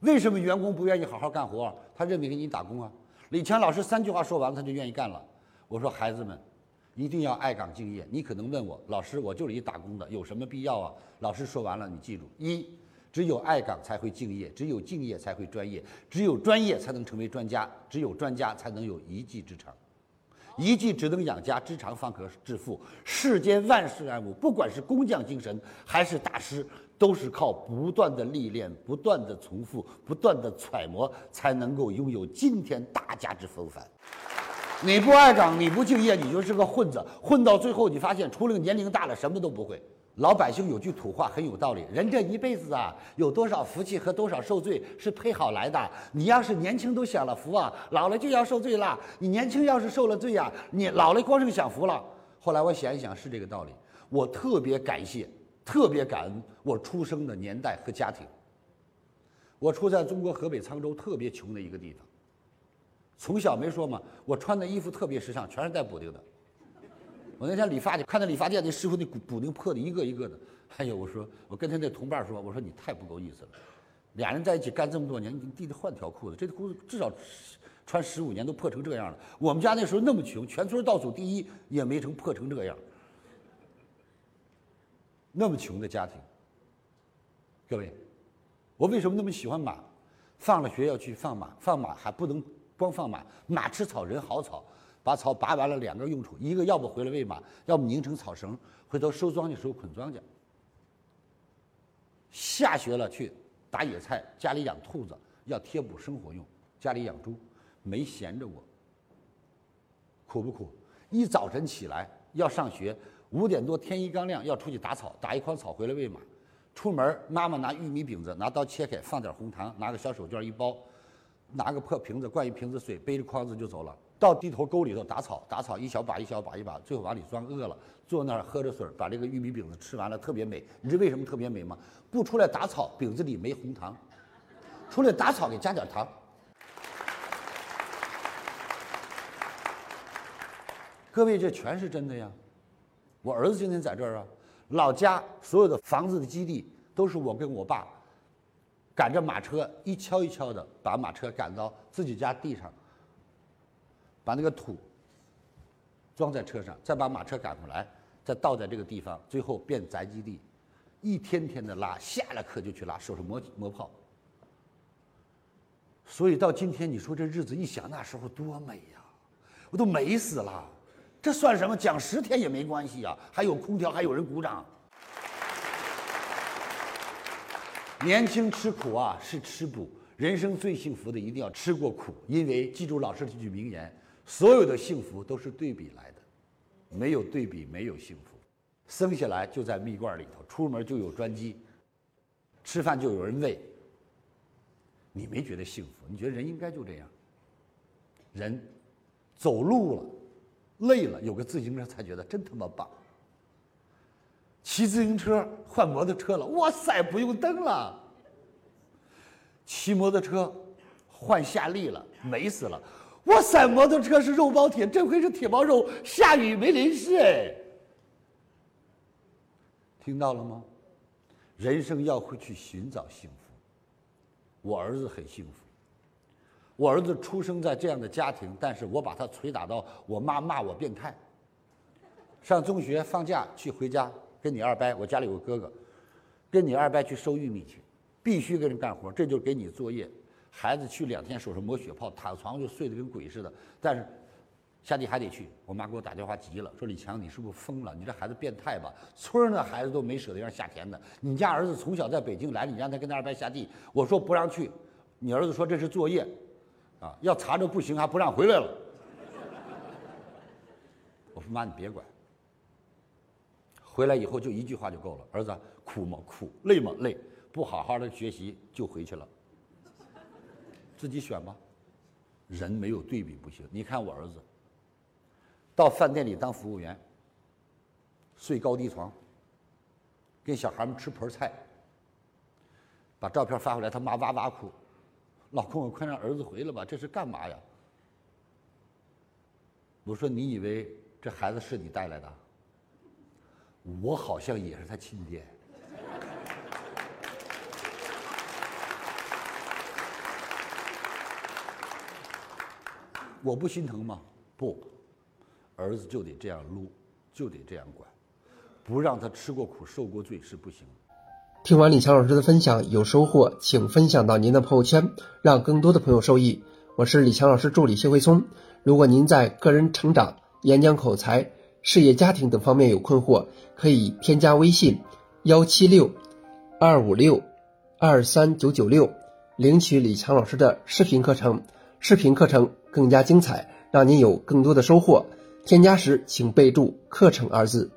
为什么员工不愿意好好干活？他认为给你打工啊。李强老师三句话说完，他就愿意干了。我说孩子们，一定要爱岗敬业。你可能问我，老师，我就是一打工的，有什么必要啊？老师说完了，你记住：一，只有爱岗才会敬业，只有敬业才会专业，只有专业才能成为专家，只有专家才能有一技之长。一技只能养家，之长方可致富。世间万事万物，不管是工匠精神还是大师，都是靠不断的历练、不断的重复、不断的揣摩，才能够拥有今天大家之风范。你不爱岗，你不敬业，你就是个混子。混到最后，你发现除了年龄大了，什么都不会。老百姓有句土话很有道理：人这一辈子啊，有多少福气和多少受罪是配好来的。你要是年轻都享了福啊，老了就要受罪了。你年轻要是受了罪呀，你老了光剩享福了。后来我想一想，是这个道理。我特别感谢，特别感恩我出生的年代和家庭。我出在中国河北沧州特别穷的一个地方。从小没说嘛，我穿的衣服特别时尚，全是带补丁的。我那天理发去，看那理发店那师傅那补补丁破的一个一个的。哎呦，我说我跟他那同伴说，我说你太不够意思了。俩人在一起干这么多年，你弟弟换条裤子，这裤子至少穿十五年都破成这样了。我们家那时候那么穷，全村倒数第一也没成破成这样。那么穷的家庭，各位，我为什么那么喜欢马？放了学要去放马，放马还不能光放马，马吃草，人好草。把草拔完了，两个用处：一个要不回来喂马，要么拧成草绳，回头收庄稼时候捆庄稼。下学了去打野菜，家里养兔子要贴补生活用，家里养猪没闲着过。苦不苦？一早晨起来要上学，五点多天一刚亮要出去打草，打一筐草回来喂马。出门妈妈拿玉米饼子，拿刀切开，放点红糖，拿个小手绢一包，拿个破瓶子灌一瓶子水，背着筐子就走了。到地头沟里头打草，打草一小把一小把一把，最后往里钻。饿了，坐那儿喝着水，把这个玉米饼子吃完了，特别美。你知为什么特别美吗？不出来打草，饼子里没红糖；出来打草，给加点糖。各位，这全是真的呀！我儿子今天在这儿啊，老家所有的房子的基地都是我跟我爸赶着马车一锹一锹的把马车赶到自己家地上。把那个土装在车上，再把马车赶回来，再倒在这个地方，最后变宅基地，一天天的拉，下了课就去拉，手上磨磨炮。所以到今天，你说这日子一想，那时候多美呀，我都美死了。这算什么？讲十天也没关系啊，还有空调，还有人鼓掌。年轻吃苦啊，是吃补。人生最幸福的，一定要吃过苦，因为记住老师这句名言。所有的幸福都是对比来的，没有对比没有幸福。生下来就在蜜罐里头，出门就有专机，吃饭就有人喂。你没觉得幸福？你觉得人应该就这样？人走路了，累了，有个自行车才觉得真他妈棒。骑自行车换摩托车了，哇塞，不用蹬了。骑摩托车换夏利了，美死了。哇塞，摩托车是肉包铁，这回是铁包肉，下雨没淋湿哎。听到了吗？人生要会去寻找幸福。我儿子很幸福。我儿子出生在这样的家庭，但是我把他捶打到我妈骂我变态。上中学放假去回家跟你二伯，我家里有个哥哥，跟你二伯去收玉米去，必须跟人干活，这就是给你作业。孩子去两天，手上磨血泡，躺床上就睡得跟鬼似的。但是下地还得去。我妈给我打电话急了，说：“李强，你是不是疯了？你这孩子变态吧？村儿那孩子都没舍得让下田的。你家儿子从小在北京来，你让他跟他二伯下地。”我说：“不让去。”你儿子说：“这是作业，啊，要查着不行，还不让回来了。”我说：“妈，你别管。回来以后就一句话就够了。儿子，苦吗？苦。累吗？累。不好好的学习就回去了。”自己选吧，人没有对比不行。你看我儿子，到饭店里当服务员，睡高低床，跟小孩们吃盆菜，把照片发回来，他妈哇哇哭：“老公，我快让儿子回来吧，这是干嘛呀？”我说：“你以为这孩子是你带来的？我好像也是他亲爹。”我不心疼吗？不，儿子就得这样撸，就得这样管，不让他吃过苦受过罪是不行。听完李强老师的分享，有收获，请分享到您的朋友圈，让更多的朋友受益。我是李强老师助理谢慧聪。如果您在个人成长、演讲口才、事业家庭等方面有困惑，可以添加微信幺七六二五六二三九九六，领取李强老师的视频课程。视频课程更加精彩，让您有更多的收获。添加时请备注“课程”二字。